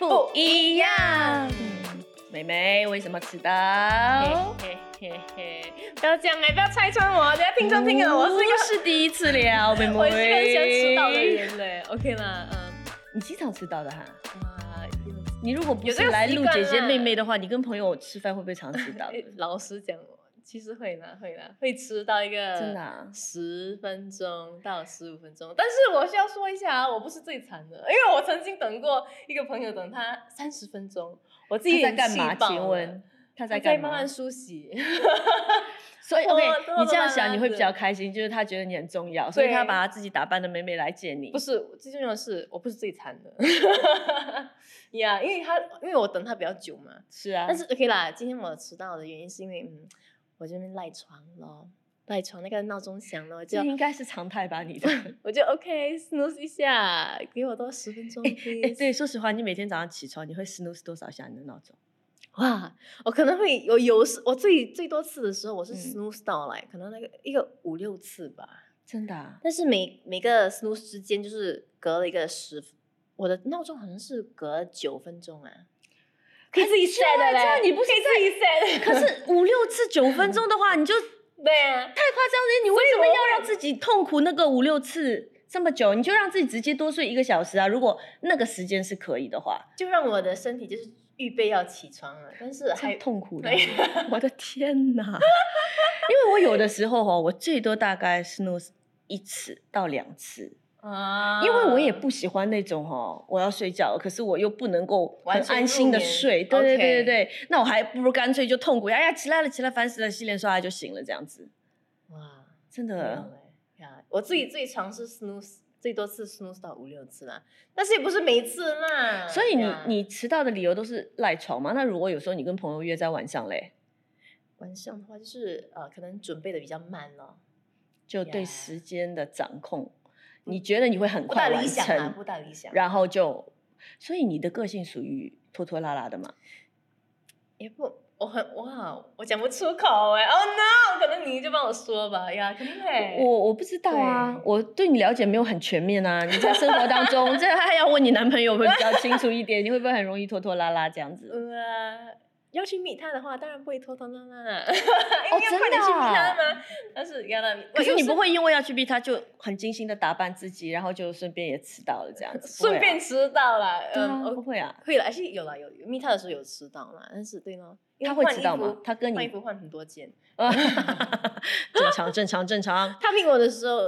不一样。妹妹为什么迟到？嘿嘿嘿，不要讲哎，不要拆穿我，等下听众听了，我是一个 不是第一次了，妹妹。我是很喜欢迟到的人嘞。OK 啦，嗯，你经常迟到的哈？哇，你如果不是来录姐姐妹妹的话，你跟朋友吃饭会不会常迟到 老实讲，其实会啦，会啦，会吃到一个真的啊十分钟到十五分钟。但是我需要说一下啊，我不是最惨的，因为我曾经等过一个朋友等他三十分钟，我自己他在干嘛？请问他他在干嘛在慢慢？梳洗。所以 OK，你这样想你会比较开心，就是他觉得你很重要，所以他把他自己打扮的美美来见你。不是，最重要的是我不是最惨的，呀因为他因为我等他比较久嘛。是啊，但是 OK 啦，今天我迟到的原因是因为嗯，我这边赖床咯，赖床那个闹钟响了，我就这应该是常态吧？你的。我就 OK snooze 一下，给我多十分钟哎。对，说实话，你每天早上起床，你会 snooze 多少下你的闹钟？哇，我可能会有有时我最最多次的时候，我是嗯 snooze 到来，可能那个一个五六次吧。真的、啊？但是每每个 snooze 之间就是隔了一个十，我的闹钟好像是隔九分钟啊，可以自己 set 的嘞，这样你不是可以自己 set，可是五六次九分钟的话，你就 对啊，太夸张了。你为什么要让自己痛苦那个五六次这么久？你就让自己直接多睡一个小时啊！如果那个时间是可以的话，就让我的身体就是预备要起床了，但是还痛苦的对。我的天哪！因为我有的时候哦，我最多大概 snooze 一次到两次。啊因为我也不喜欢那种哦，我要睡觉了，可是我又不能够很安心的睡。对对对对对，那我还不如干脆就痛苦，哎呀起来了起来，烦死了，洗脸刷牙就醒了，这样子，哇，真的。呀，我自己最长是 snooze 最多次 snooze 到五六次啦，但是也不是每次啦。所以你呀你迟到的理由都是赖床吗？那如果有时候你跟朋友约在晚上嘞，晚上的话就是呃，可能准备的比较慢咯，就对呀时间的掌控，你觉得你会很不大快完理想啊，成，不大理想。然后就，所以你的个性属于拖拖拉拉的嘛？也不，我很哇，我讲不出口哎，Oh no，可能你就帮我说吧呀，肯定会。我我不知道啊对，我对你了解没有很全面啊。你在生活当中，这还要问你男朋友会比较清楚一点，你会不会很容易拖拖拉拉这样子？呃，要去 meet 他的话，当然不会拖拖拉拉啦，哦 因为要快点去真的 meet 他啊嘛。但是要那，可是你不会会因为要去逼他，就很精心的打扮自己，然后就顺便也迟到了这样子？顺便迟到了，嗯，我不会啊？会了，而且有了有 meet 他的时候有迟到啦，但是对咯，因为他会迟到吗服他跟你换衣服换很多件，正常正常正常。他聘我的时候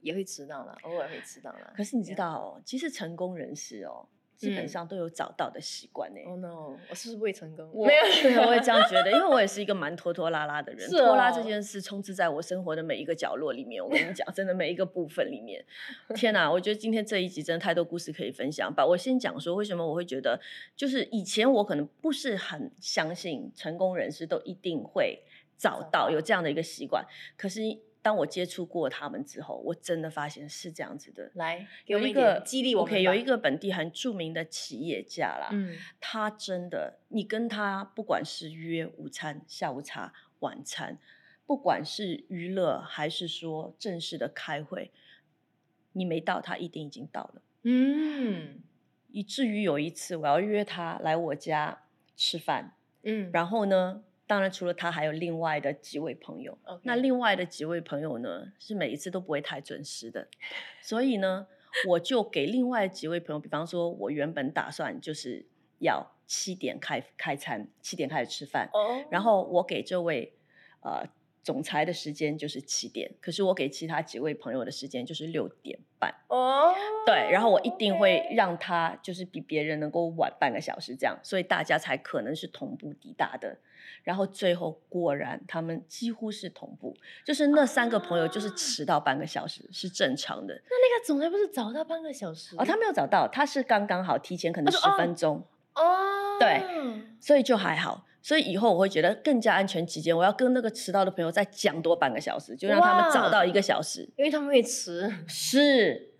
也会迟到了，偶尔会迟到了。可是你知道哦，其实成功人士哦，基本嗯上都有找到的习惯呢。？Oh no，我是不是未成功？我没有，对，我也这样觉得，因为我也是一个蛮拖拖拉拉的人，是拖拉哦这件事充斥在我生活的每一个角落里面。我跟你讲，真的每一个部分里面，天哪！我觉得今天这一集真的太多故事可以分享吧。我先讲说，为什么我会觉得，就是以前我可能不是很相信成功人士都一定会早早到到有这样的一个习惯，可是当我接触过他们之后，我真的发现是这样子的。来有一个激励我们 OK，有一个本地很著名的企业家啦，嗯他真的，你跟他不管是约午餐、下午茶、晚餐，不管是娱乐还是说正式的开会，你没到，他一定已经到了。嗯以至于有一次我要约他来我家吃饭，嗯，然后呢，当然除了他，还有另外的几位朋友。那另外的几位朋友呢，是每一次都不会太准时的，所以呢，我就给另外几位朋友，比方说，我原本打算就是要七点开开餐，七点开始吃饭，哦，然后我给这位呃总裁的时间就是七点，可是我给其他几位朋友的时间就是六点半。哦，对，然后我一定会让他就是比别人能够晚半个小时这样，所以大家才可能是同步抵达的。然后最后果然他们几乎是同步，就是那三个朋友就是啊迟到半个小时是正常的。那那个总裁不是早到半个小时哦，他没有早到，他是刚刚好提前可能十分钟，哦，对所以就还好。所以以后我会觉得更加安全起见，我要跟那个迟到的朋友再讲多半个小时，就让他们早到一个小时。因为他们会迟，是，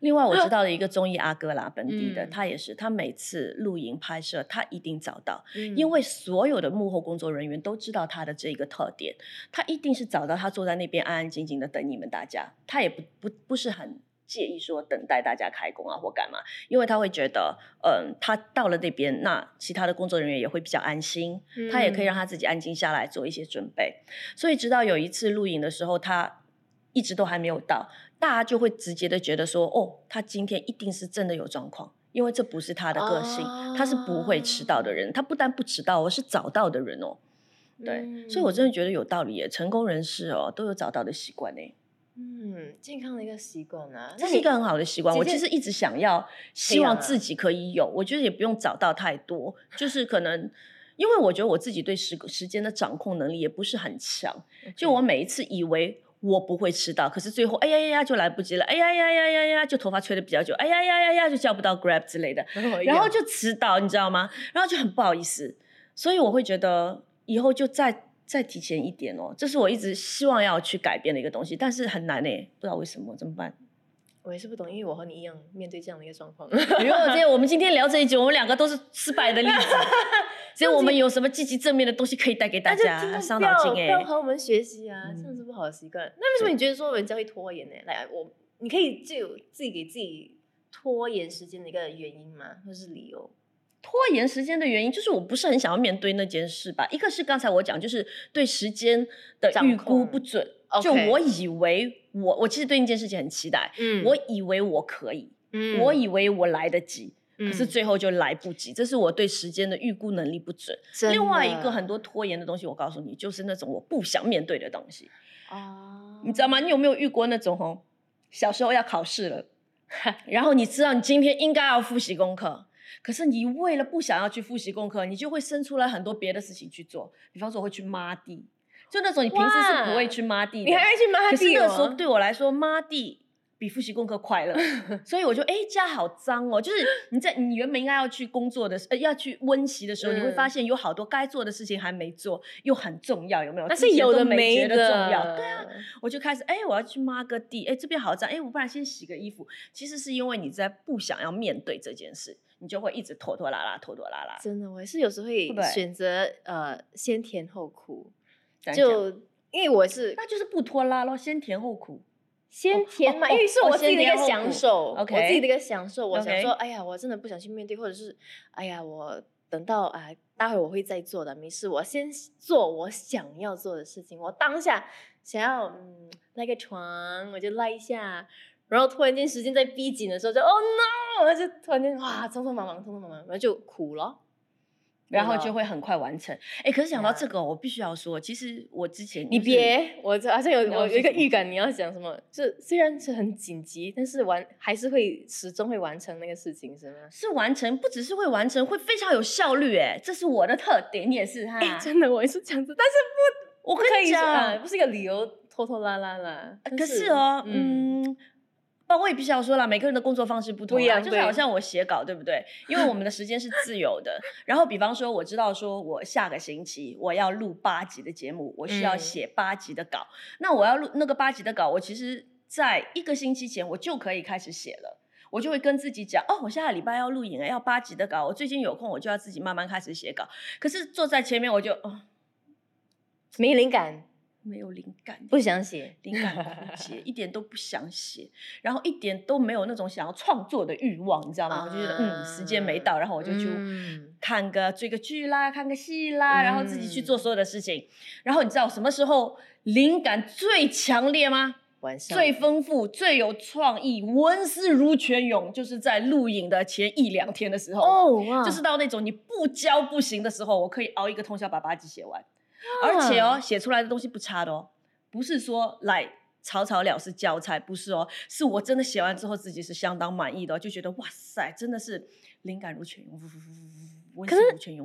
另外我知道的一个 综艺阿哥啦，本地的、嗯他也是，他每次露营拍摄，他一定早到，因因为所有的幕后工作人员都知道他的这个特点，他一定是早到，他坐在那边安安静静的等你们大家，他也不不不是很介意说等待大家开工啊或干嘛，因为他会觉得，嗯，他到了那边，那其他的工作人员也会比较安心，他也可以让他自己安静下来做一些准备。所以直到有一次录影的时候，他一直都还没有到，大家就会直接的觉得说，哦，他今天一定是真的有状况。因为这不是他的个性，他是不会迟到的人。他不但不迟到，而是早到的人哦。对，所以我真的觉得有道理耶。成功人士哦，都有早到的习惯呢。嗯，健康的一个习惯啊，这是一个很好的习惯。我其实一直想要，希望自己可以有。我觉得也不用找到太多，就是可能，因为我觉得我自己对时时间的掌控能力也不是很强。就我每一次以为。我不会迟到，可是最后哎呀呀呀就来不及了，哎呀呀呀呀呀就头发吹的比较久，哎呀呀呀呀就叫不到 Grab 之类的，然后就迟到，你知道吗？然后就很不好意思，所以我会觉得以后就再再提前一点哦，这是我一直希望要去改变的一个东西，但是很难呢，不知道为什么，怎么办？我也是不懂，因为我和你一样面对这样的一个状况。比如这我们今天聊这一集，我们两个都是失败的例子。所以我们有什么积极正面的东西可以带给大家？伤脑筋哎，要和我们学习啊，这样是不好的习惯。那为什么你觉得说人家会拖延呢？来，我你可以就自己给自己拖延时间的一个原因吗？或是理由？拖延时间的原因就是我不是很想要面对那件事吧。一个是刚才我讲，就是对时间的预估不准。就我以为我我其实对那件事情很期待，嗯，我以为我可以，嗯，我以为我来得及，可是最后就来不及，这是我对时间的预估能力不准。另外一个很多拖延的东西，我告诉你，就是那种我不想面对的东西。哦，你知道吗？你有没有遇过那种哦？小时候要考试了，然后你知道你今天应该要复习功课，可是你为了不想要去复习功课，你就会生出来很多别的事情去做，比方说我会去抹地。就那种你平时是不会去抹地，你还会去抹地？可是那时候对我来说，抹地比复习功课快乐，所以我就哎家好脏哦。就是 你在你原本应该要去工作的，呃要去温习的时候，你会发现有好多该做的事情还没做，又很重要，有没有？但是有的没的重要，对啊，我就开始哎我要去抹个地，哎这边好脏，哎我不然先洗个衣服。其实是因为你在不想要面对这件事，你就会一直拖拖拉拉，拖拖拉拉。真的，我也是有时候会选择呃先甜后苦。就因为我是，那就是不拖拉咯，先甜后苦，先填满，因为是我自己的一个享受，我自己的一个享受。我想说，哎呀，我真的不想去面对，或者是，哎呀，我等到啊，待会我会再做的，没事，我先做我想要做的事情。我当下想要嗯赖个床，我就赖一下，然后突然间时间在逼紧的时候，就 Oh no，我就突然间哇，匆匆忙忙，匆匆忙忙，然后就苦了。然后就会很快完成。哎，可是想到这个，我必须要说，其实我之前你别，我好像有我有一个预感，你要讲什么？就虽然是很紧急，但是完还是会始终会完成那个事情，是吗？是完成，不只是会完成，会非常有效率。哎，这是我的特点，你也是哈。真的，我也是这样子，但是不，我跟你讲，不是一个理由，拖拖拉拉啦。可是哦，嗯。那我也必须要说了，每个人的工作方式不同啊，就是好像我写稿，对不对？因为我们的时间是自由的。然后，比方说，我知道说我下个星期我要录八集的节目，我需要写八集的稿。那我要录那个八集的稿，我其实在一个星期前我就可以开始写了。我就会跟自己讲，哦，我下个礼拜要录影了，要八集的稿。我最近有空，我就要自己慢慢开始写稿。可是坐在前面，我就哦，没灵感。没有灵感，不想写，灵感枯竭，一点都不想写，然后一点都没有那种想要创作的欲望，你知道吗？我就觉得，嗯，时间没到，然后我就去看个追个剧啦，看个戏啦，然后自己去做所有的事情。然后你知道什么时候灵感最强烈吗？晚上最丰富、最有创意、文思如泉涌，就是在录影的前一两天的时候，哦，就是到那种你不教不行的时候，我可以熬一个通宵把八集写完。而且哦，写出来的东西不差的哦，不是说来草草了事交差，不是哦，是我真的写完之后自己是相当满意的，哦就觉得哇塞，真的是灵感如泉涌，可是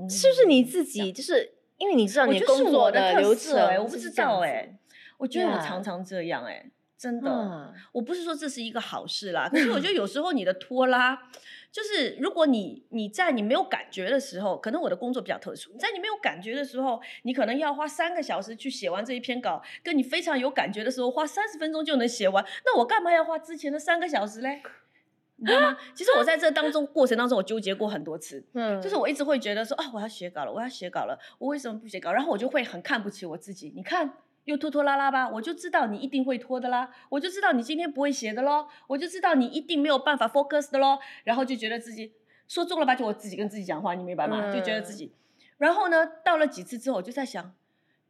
是不是你自己就是因为你知道你工作的流程，我不知道哎，我觉得我常常这样哎，真的，我不是说这是一个好事啦，可是我觉得有时候你的拖拉。就是如果你你在你没有感觉的时候，可能我的工作比较特殊，在你没有感觉的时候，你可能要花三个小时去写完这一篇稿，跟你非常有感觉的时候，花三十分钟就能写完，那我干嘛要花之前的三个小时嘞？你知道吗？其实我在这当中过程当中，我纠结过很多次，嗯，就是我一直会觉得说啊，我要写稿了，我要写稿了，我为什么不写稿？然后我就会很看不起我自己，你看。又拖拖拉拉吧，我就知道你一定会拖的啦，我就知道你今天不会写的咯，我就知道你一定没有办法 focus 的咯，然后就觉得自己说中了吧，就我自己跟自己讲话，你明白吗？就觉得自己，然后呢，到了几次之后，我就在想，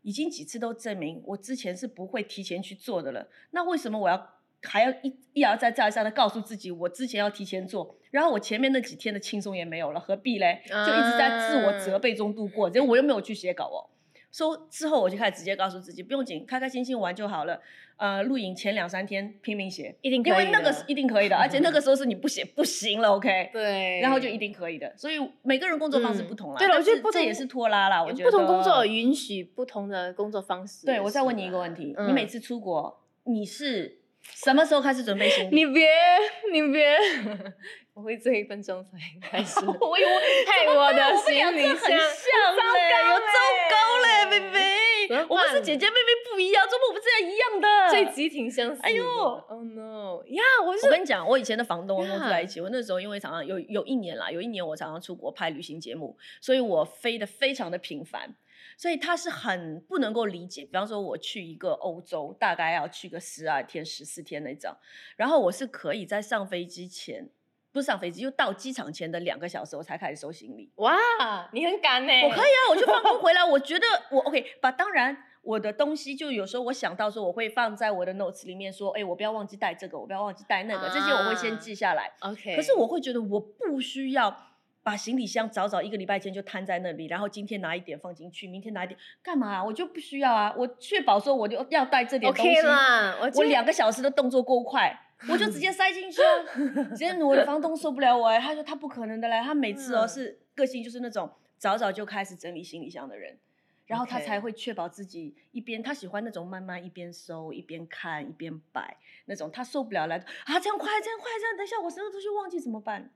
已经几次都证明我之前是不会提前去做的了，那为什么我要还要一一而再再而三的告诉自己，我之前要提前做，然后我前面那几天的轻松也没有了，何必嘞？就一直在自我责备中度过，结果我又没有去写稿哦。说之后我就开始直接告诉自己，不用紧，开开心心玩就好了。呃，录影前两三天拼命写，一定可以，因为那个是一定可以的，而且那个时候是你不写不行了，OK？对，然后就一定可以的。所以每个人工作方式不同啦，对了，我觉得这也是拖拉啦。我觉得不同工作允许不同的工作方式。对，我再问你一个问题，你每次出国，你是什么时候开始准备行李？你别，你别。我会这一分钟才开始。我以为 害我的心里很像嘞，有糟糕嘞，妹妹。我们是姐姐妹妹不一样，怎么我们这样一样的？这集挺相似。哎呦，Oh no！呀，我我跟你讲，我以前的房东跟我住在一起。我那时候因为常常有有一年啦，有一年我常常出国拍旅行节目，所以我飞的非常的频繁。所以他是很不能够理解，比方说我去一个欧洲，大概要去个十二天、十四天那种，然后我是可以在上飞机前。不是上飞机，就到机场前的两个小时，我才开始收行李。哇，你很赶呢！我可以啊，我就放工回来。我觉得我 OK，把当然我的东西就有时候我想到说我会放在我的 notes 里面，说哎，我不要忘记带这个，我不要忘记带那个，这些我会先记下来。OK。可是我会觉得我不需要把行李箱早早一个礼拜前就摊在那里，然后今天拿一点放进去，明天拿一点干嘛？我就不需要啊！我确保说我就要带这点东西。OK 啦，我两个小时的动作够快。我就直接塞进去啊！直接我的房东受不了我哎，他说他不可能的嘞，他每次哦是个性就是那种早早就开始整理行李箱的人，然后他才会确保自己一边他喜欢那种慢慢一边收一边看一边摆那种，他受不了来啊这样快这样快这样，等一下我什么东西忘记怎么办？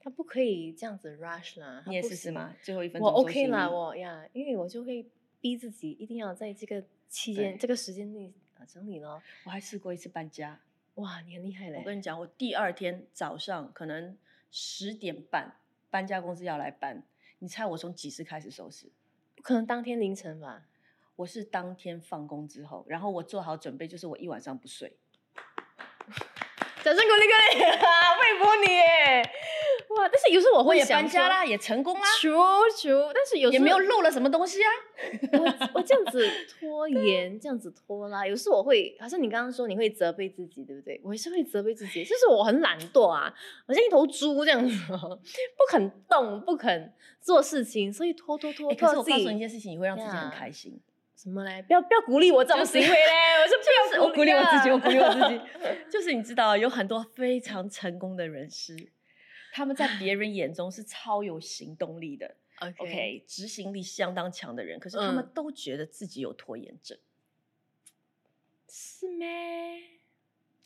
他不可以这样子 rush 啦，你也试试吗？最后一分钟我 OK 啦，我呀，因为我就会逼自己一定要在这个期间这个时间内啊整理咯。我还试过一次搬家。哇，你很厉害嘞！我跟你讲，我第二天早上可能十点半搬家公司要来搬，你猜我从几时开始收拾？可能当天凌晨吧？我是当天放工之后，然后我做好准备，就是我一晚上不睡。掌声鼓励各位，佩服 你耶！哇！但是有时候我会搬家啦，也成功啦，求求！但是有时候也没有漏了什么东西啊。我我这样子 拖延，这样子拖拉，有时候我会，好像你刚刚说你会责备自己，对不对？我也是会责备自己，就是我很懒惰啊，好像一头猪这样子，不肯动，不肯做事情，所以拖拖拖。可是我告诉你一件事情，你会让自己很开心。什么嘞？不要不要鼓励我这种行为嘞！我是不要鼓励我自己，我鼓励我自己。就是你知道，有很多非常成功的人士。他们在别人眼中是超有行动力的，OK，执行力相当强的人，可是他们都觉得自己有拖延症，是咩？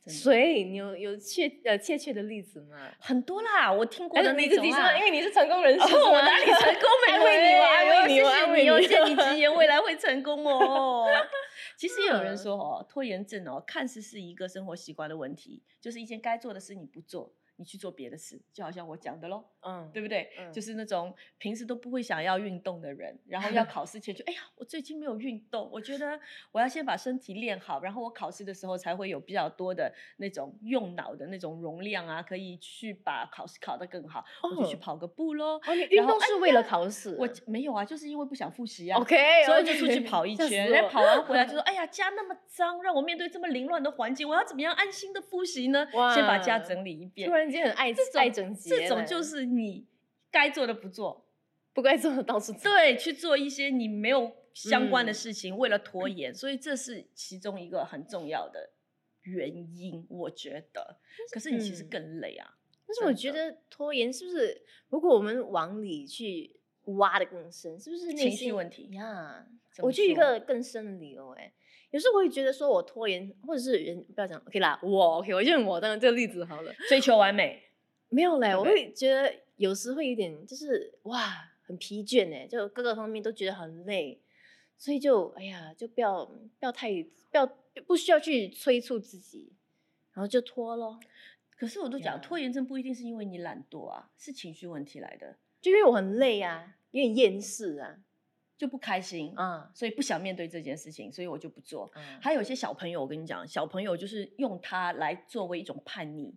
所以你有有确呃确切的例子吗？很多啦，我听过的那种啊，因为你是成功人士，我哪里成功？安慰你，安慰你，安慰你，我借你吉言，未来会成功哦。其实也有人说哦，拖延症哦，看似是一个生活习惯的问题，就是一件该做的事你不做。你去做别的事，就好像我讲的喽，嗯，对不对？就是那种平时都不会想要运动的人，然后要考试前就，哎呀，我最近没有运动，我觉得我要先把身体练好，然后我考试的时候才会有比较多的那种用脑的那种容量啊，可以去把考试考得更好，我就去跑个步喽。哦，你运动是为了考试？我没有啊，就是因为不想复习啊。OK，所以就出去跑一圈，然后跑完回来就说，哎呀，家那么脏，让我面对这么凌乱的环境，我要怎么样安心的复习呢？先把家整理一遍。突然间很爱爱整洁，这种就是你该做的不做，不该做的到处做，对，去做一些你没有相关的事情，为了拖延，所以这是其中一个很重要的原因，我觉得。可是你其实更累啊。但是我觉得拖延是不是，如果我们往里去挖的更深，是不是情绪问题呀？我就一个更深的理由，哎。有时候我会觉得说，我拖延，或者是人不要讲，OK 啦，我 OK，我用我当这个例子好了，追求完美，没有嘞，我会觉得有时会有点，就是哇，很疲倦哎，就各个方面都觉得很累，所以就哎呀，就不要不要太不要不需要去催促自己，然后就拖咯。可是我都讲，拖延症不一定是因为你懒惰啊，是情绪问题来的，就因为我很累啊，有点厌世啊。就不开心啊，所以不想面对这件事情，所以我就不做。还有一些小朋友，我跟你讲，小朋友就是用它来作为一种叛逆，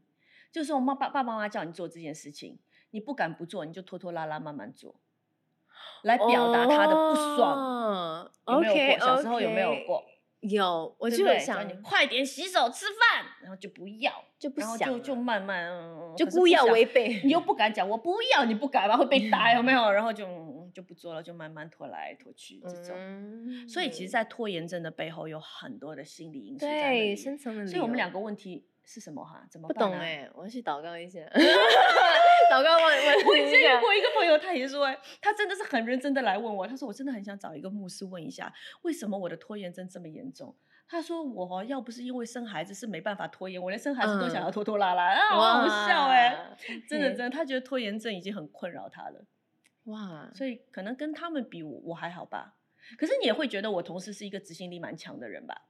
就是我妈爸爸爸妈妈叫你做这件事情，你不敢不做，你就拖拖拉拉慢慢做，来表达他的不爽。有没有过？小时候有没有过？有，我就想你快点洗手吃饭，然后就不要，就不想，就就慢慢，就故意要违背，你又不敢讲，我不要，你不敢吧，会被打，有没有？然后就就不做了，就慢慢拖来拖去这种。所以其实，在拖延症的背后有很多的心理因素在对，深层的。所以我们两个问题是什么哈？怎么不懂哎？我要去祷告一下。祷告问问。我以前有过一个朋友，他也说，他真的是很认真的来问我。他说，我真的很想找一个牧师问一下，为什么我的拖延症这么严重？他说，我要不是因为生孩子是没办法拖延，我连生孩子都想要拖拖拉拉啊，好笑哎，真的真的，他觉得拖延症已经很困扰他了。哇，所以可能跟他们比，我我还好吧。可是你也会觉得我同事是一个执行力蛮强的人吧？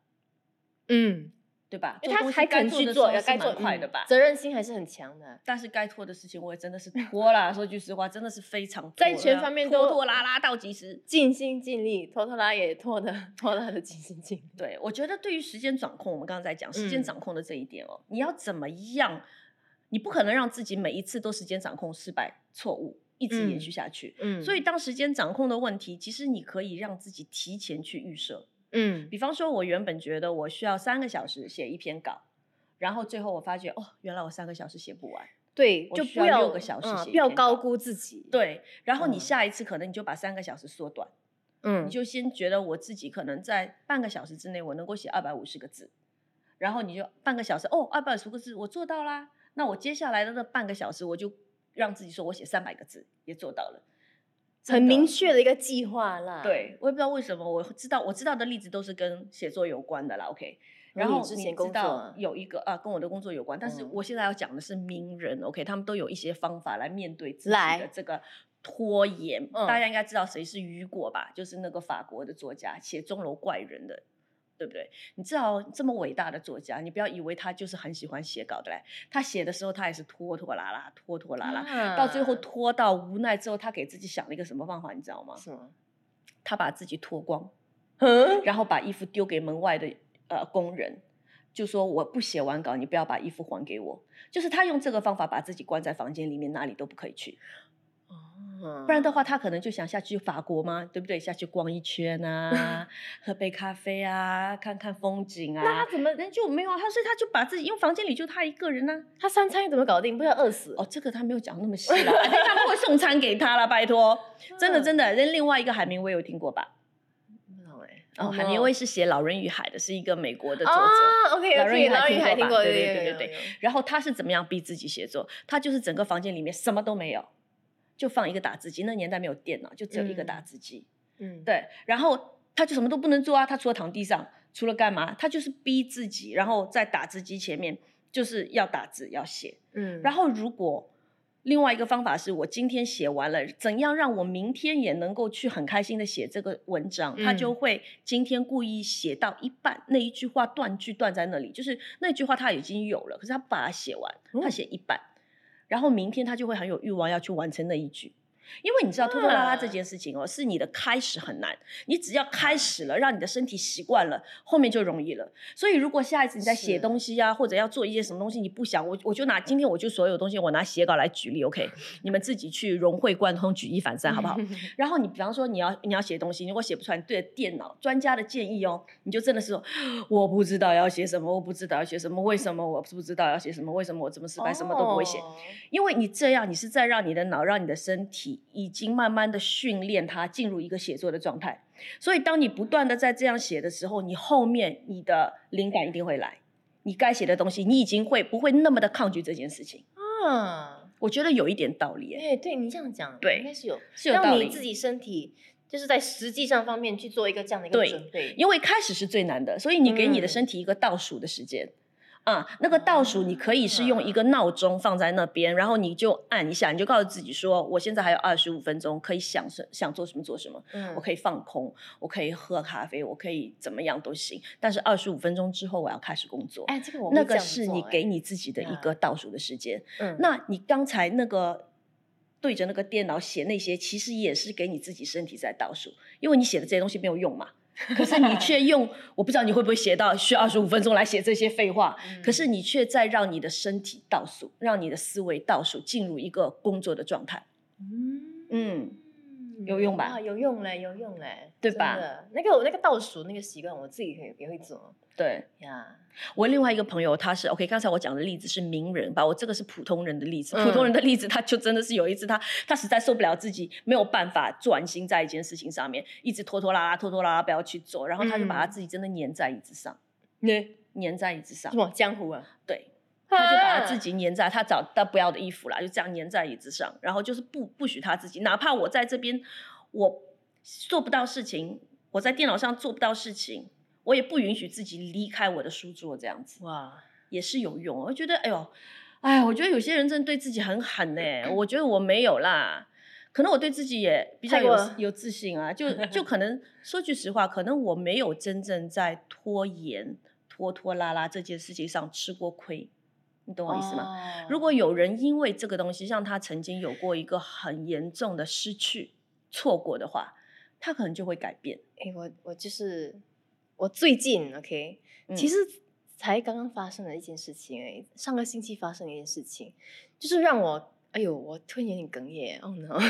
嗯。对吧？他还肯去做，要该做快的吧？责任心还是很强的。但是该拖的事情，我也真的是 拖了。说句实话，真的是非常在全方面拖拖拉拉到及时，尽心尽力，拖拖拉也拖的拖拉的尽心尽力。对，我觉得对于时间掌控，我们刚刚在讲时间掌控的这一点哦，你要怎么样？你不可能让自己每一次都时间掌控失败、错误，一直延续下去。嗯，所以当时间掌控的问题，其实你可以让自己提前去预设。嗯，比方说，我原本觉得我需要三个小时写一篇稿，然后最后我发觉，哦，原来我三个小时写不完。对，就不要六个小时写。不要高估自己。对，然后你下一次可能你就把三个小时缩短。嗯，你就先觉得我自己可能在半个小时之内我能够写二百五十个字，然后你就半个小时哦，二百五十个字我做到啦。那我接下来的那半个小时我就让自己说我写三百个字也做到了。很明确的一个计划啦。对，我也不知道为什么，我知道我知道的例子都是跟写作有关的啦。OK，然后你知道有一个啊，跟我的工作有关，但是我现在要讲的是名人。OK，他们都有一些方法来面对自己的这个拖延。大家应该知道谁是雨果吧？就是那个法国的作家，写《钟楼怪人》的。对不对？你知道这么伟大的作家，你不要以为他就是很喜欢写稿的嘞。他写的时候，他也是拖拖拉拉，拖拖拉拉，到最后拖到无奈之后，他给自己想了一个什么方法，你知道吗？他把自己脱光，然后把衣服丢给门外的呃工人，就说我不写完稿，你不要把衣服还给我。就是他用这个方法把自己关在房间里面，哪里都不可以去。不然的话，他可能就想下去法国吗？对不对？下去逛一圈啊，喝杯咖啡啊，看看风景啊。那他怎么人就没有？他所以他就把自己，因为房间里就他一个人呢。他三餐怎么搞定？不要饿死哦。这个他没有讲那么细了，他们会送餐给他了，拜托。真的真的，人另外一个海明威有听过吧？哦，海明威是写《老人与海》的，是一个美国的作者。OK，老人与海听过吧？对对对对对。然后他是怎么样逼自己写作？他就是整个房间里面什么都没有。就放一个打字机，那年代没有电脑，就只有一个打字机。嗯，对，然后他就什么都不能做啊，他除了躺地上，除了干嘛？他就是逼自己，然后在打字机前面就是要打字要写。嗯，然后如果另外一个方法是我今天写完了，怎样让我明天也能够去很开心的写这个文章？他就会今天故意写到一半，那一句话断句断在那里，就是那句话他已经有了，可是他不把它写完，他写一半。然后明天他就会很有欲望要去完成那一句。因为你知道拖拖拉拉这件事情哦，是你的开始很难，你只要开始了，让你的身体习惯了，后面就容易了。所以如果下一次你在写东西啊，或者要做一些什么东西，你不想我，我就拿今天我就所有东西，我拿写稿来举例，OK？你们自己去融会贯通，举一反三，好不好？然后你比方说你要你要写东西，如果写不出来，你对着电脑专家的建议哦，你就真的是说 我不知道要写什么，我不知道要写什么，为什么我不知道要写什么？为什么我这么失败，什么都不会写？因为你这样，你是在让你的脑，让你的身体已经慢慢。的训练他进入一个写作的状态，所以当你不断的在这样写的时候，你后面你的灵感一定会来，你该写的东西，你已经会不会那么的抗拒这件事情啊？我觉得有一点道理。哎，对你这样讲，对，应该是有是有道理。你自己身体就是在实际上方面去做一个这样的一个准备，因为开始是最难的，所以你给你的身体一个倒数的时间。啊，那个倒数你可以是用一个闹钟放在那边，然后你就按一下，你就告诉自己说，我现在还有二十五分钟，可以想什想做什么做什么，我可以放空，我可以喝咖啡，我可以怎么样都行。但是二十五分钟之后我要开始工作，哎，这个我那个是你给你自己的一个倒数的时间。嗯，那你刚才那个对着那个电脑写那些，其实也是给你自己身体在倒数，因为你写的这些东西没有用嘛。可是你却用，我不知道你会不会写到需要二十五分钟来写这些废话。可是你却在让你的身体倒数，让你的思维倒数，进入一个工作的状态。嗯嗯。有用吧？有用嘞，有用嘞，对吧？那个我那个倒数那个习惯，我自己也也会做。对呀，我另外一个朋友，他是 OK。刚才我讲的例子是名人吧？我这个是普通人的例子。普通人的例子，他就真的是有一次，他他实在受不了自己没有办法专心在一件事情上面，一直拖拖拉拉，拖拖拉拉不要去做，然后他就把他自己真的粘在椅子上，粘粘在椅子上，什么江湖啊？对。他就把他自 己粘在他找到不要的衣服啦，就这样粘在椅子上，然后就是不不许他自己，哪怕我在这边我做不到事情，我在电脑上做不到事情，我也不允许自己离开我的书桌，这样子哇也是有用。我觉得哎呦，哎，我觉得有些人真的对自己很狠呢，我觉得我没有啦，可能我对自己也比较有有自信啊，就 就可能说句实话，可能我没有真正在拖延拖拖拉拉这件事情上吃过亏。你懂我意思吗？如果有人因为这个东西让他曾经有过一个很严重的失去、错过的话，他可能就会改变。哎，我我就是我最近 OK，其实才刚刚发生了一件事情。哎，上个星期发生的一件事情，就是让我哎呦，我突然有点哽咽。哦 no，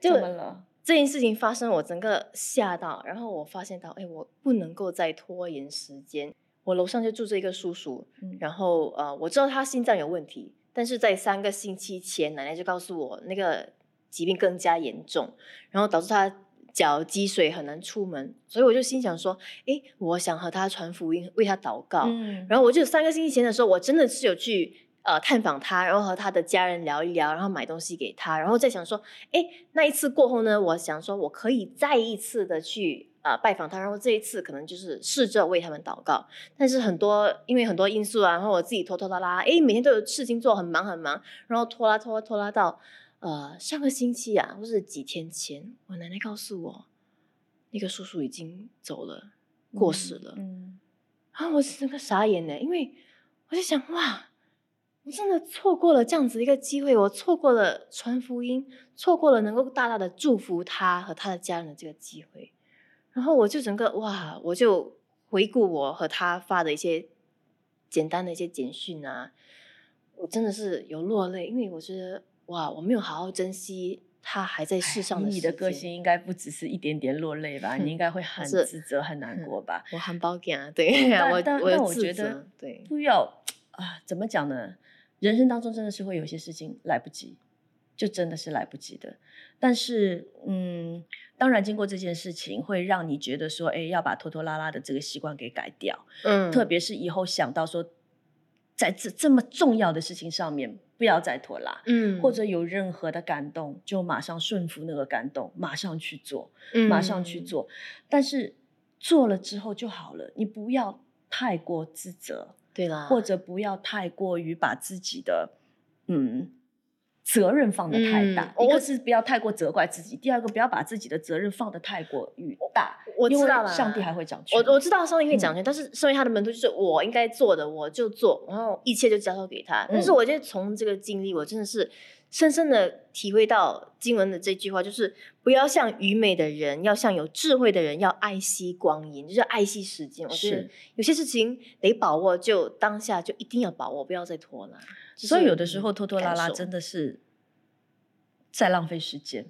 怎么了？这件事情发生，我整个吓到，然后我发现到，哎，我不能够再拖延时间。我楼上就住着一个叔叔，然后呃，我知道他心脏有问题，但是在三个星期前，奶奶就告诉我那个疾病更加严重，然后导致他脚积水很难出门，所以我就心想说，哎，我想和他传福音，为他祷告。然后我就三个星期前的时候，我真的是有去呃探访他，然后和他的家人聊一聊，然后买东西给他，然后再想说，哎，那一次过后呢，我想说我可以再一次的去。啊，拜访他，然后这一次可能就是试着为他们祷告，但是很多因为很多因素啊，然后我自己拖拖拉拉，哎，每天都有事情做，很忙很忙，然后拖拉拖拉拖拉到呃上个星期啊，或是几天前，我奶奶告诉我，那个叔叔已经走了，过世了，嗯，然后我是整个傻眼呢，因为我就想哇，我真的错过了这样子一个机会，我错过了传福音，错过了能够大大的祝福他和他的家人的这个机会。然后我就整个哇，我就回顾我和他发的一些简单的一些简讯啊，我真的是有落泪，因为我觉得哇，我没有好好珍惜他还在世上的。你的个性应该不只是一点点落泪吧？你应该会很自责、很难过吧？我很抱歉啊，对，我但但我觉得对，不要啊，怎么讲呢？人生当中真的是会有些事情来不及。就真的是来不及的，但是，嗯，当然，经过这件事情，会让你觉得说，哎，要把拖拖拉拉的这个习惯给改掉，嗯，特别是以后想到说，在这这么重要的事情上面，不要再拖拉，嗯，或者有任何的感动，就马上顺服那个感动，马上去做，马上去做，但是做了之后就好了，你不要太过自责，对啦，或者不要太过于把自己的，嗯。责任放的太大，一个是不要太过责怪自己，第二个不要把自己的责任放的太过于大。我知道了，上帝还会掌权。我我知道上帝会掌权，但是身为他的门徒，就是我应该做的我就做，然后一切就交托给他。但是我觉得从这个经历，我真的是深深的体会到经文的这句话，就是不要像愚昧的人，要像有智慧的人，要爱惜光阴，就是爱惜时间。我觉得有些事情得把握，就当下就一定要把握，不要再拖了。所以有的时候拖拖拉拉真的是在浪费时间，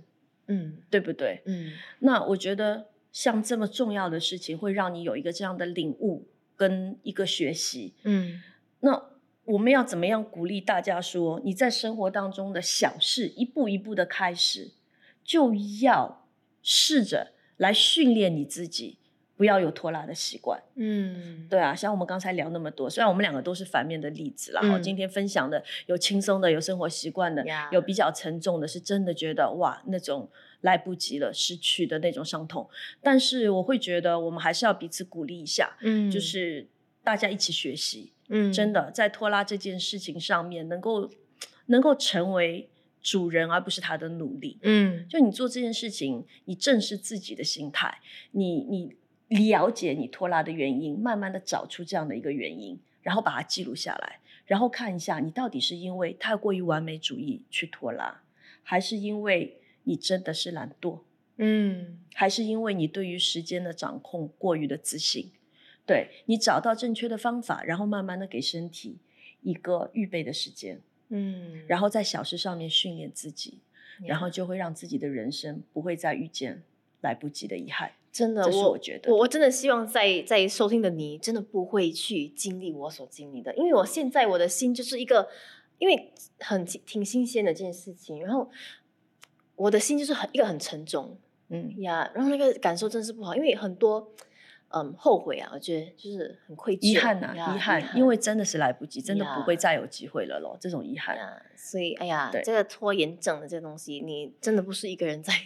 嗯，对不对？嗯，那我觉得像这么重要的事情，会让你有一个这样的领悟跟一个学习，嗯，那我们要怎么样鼓励大家说，你在生活当中的小事一步一步的开始，就要试着来训练你自己。不要有拖拉的习惯。嗯，对啊，像我们刚才聊那么多，虽然我们两个都是反面的例子然后今天分享的有轻松的，有生活习惯的，有比较沉重的，是真的觉得哇，那种来不及了，失去的那种伤痛。但是我会觉得，我们还是要彼此鼓励一下，嗯，就是大家一起学习，嗯，真的在拖拉这件事情上面，能够能够成为主人，而不是他的努力。嗯，就你做这件事情，你正视自己的心态，你你。了解你拖拉的原因，慢慢的找出这样的一个原因，然后把它记录下来，然后看一下你到底是因为太过于完美主义去拖拉，还是因为你真的是懒惰？嗯，还是因为你对于时间的掌控过于的自信？对你找到正确的方法，然后慢慢的给身体一个预备的时间，嗯，然后在小事上面训练自己，然后就会让自己的人生不会再遇见来不及的遗憾。真的，我觉得，我我真的希望在在收听的你，真的不会去经历我所经历的，因为我现在我的心就是一个，因为很挺新鲜的这件事情，然后我的心就是很一个很沉重，嗯呀，然后那个感受真是不好，因为很多嗯后悔啊，我觉得就是很愧疚，遗憾呐，遗憾，因为真的是来不及，真的不会再有机会了咯，这种遗憾，所以哎呀，这个拖延症的这个东西，你真的不是一个人在。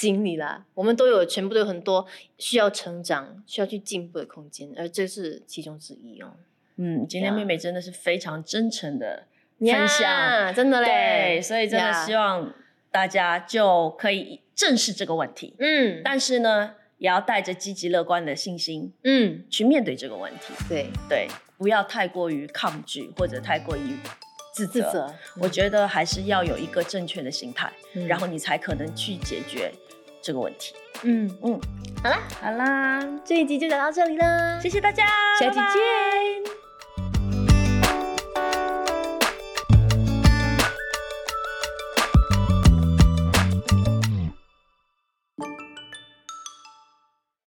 经历啦，我们都有，全部都有很多需要成长、需要去进步的空间，而这是其中之一哦。嗯，今天妹妹真的是非常真诚的分享，真的嘞。对，所以真的希望大家就可以正视这个问题。嗯，但是呢，也要带着积极乐观的信心，嗯，去面对这个问题。对对，不要太过于抗拒或者太过于。自责，我觉得还是要有一个正确的心态，然后你才可能去解决这个问题。嗯嗯，好啦好啦，这一集就讲到这里了，谢谢大家，下期见。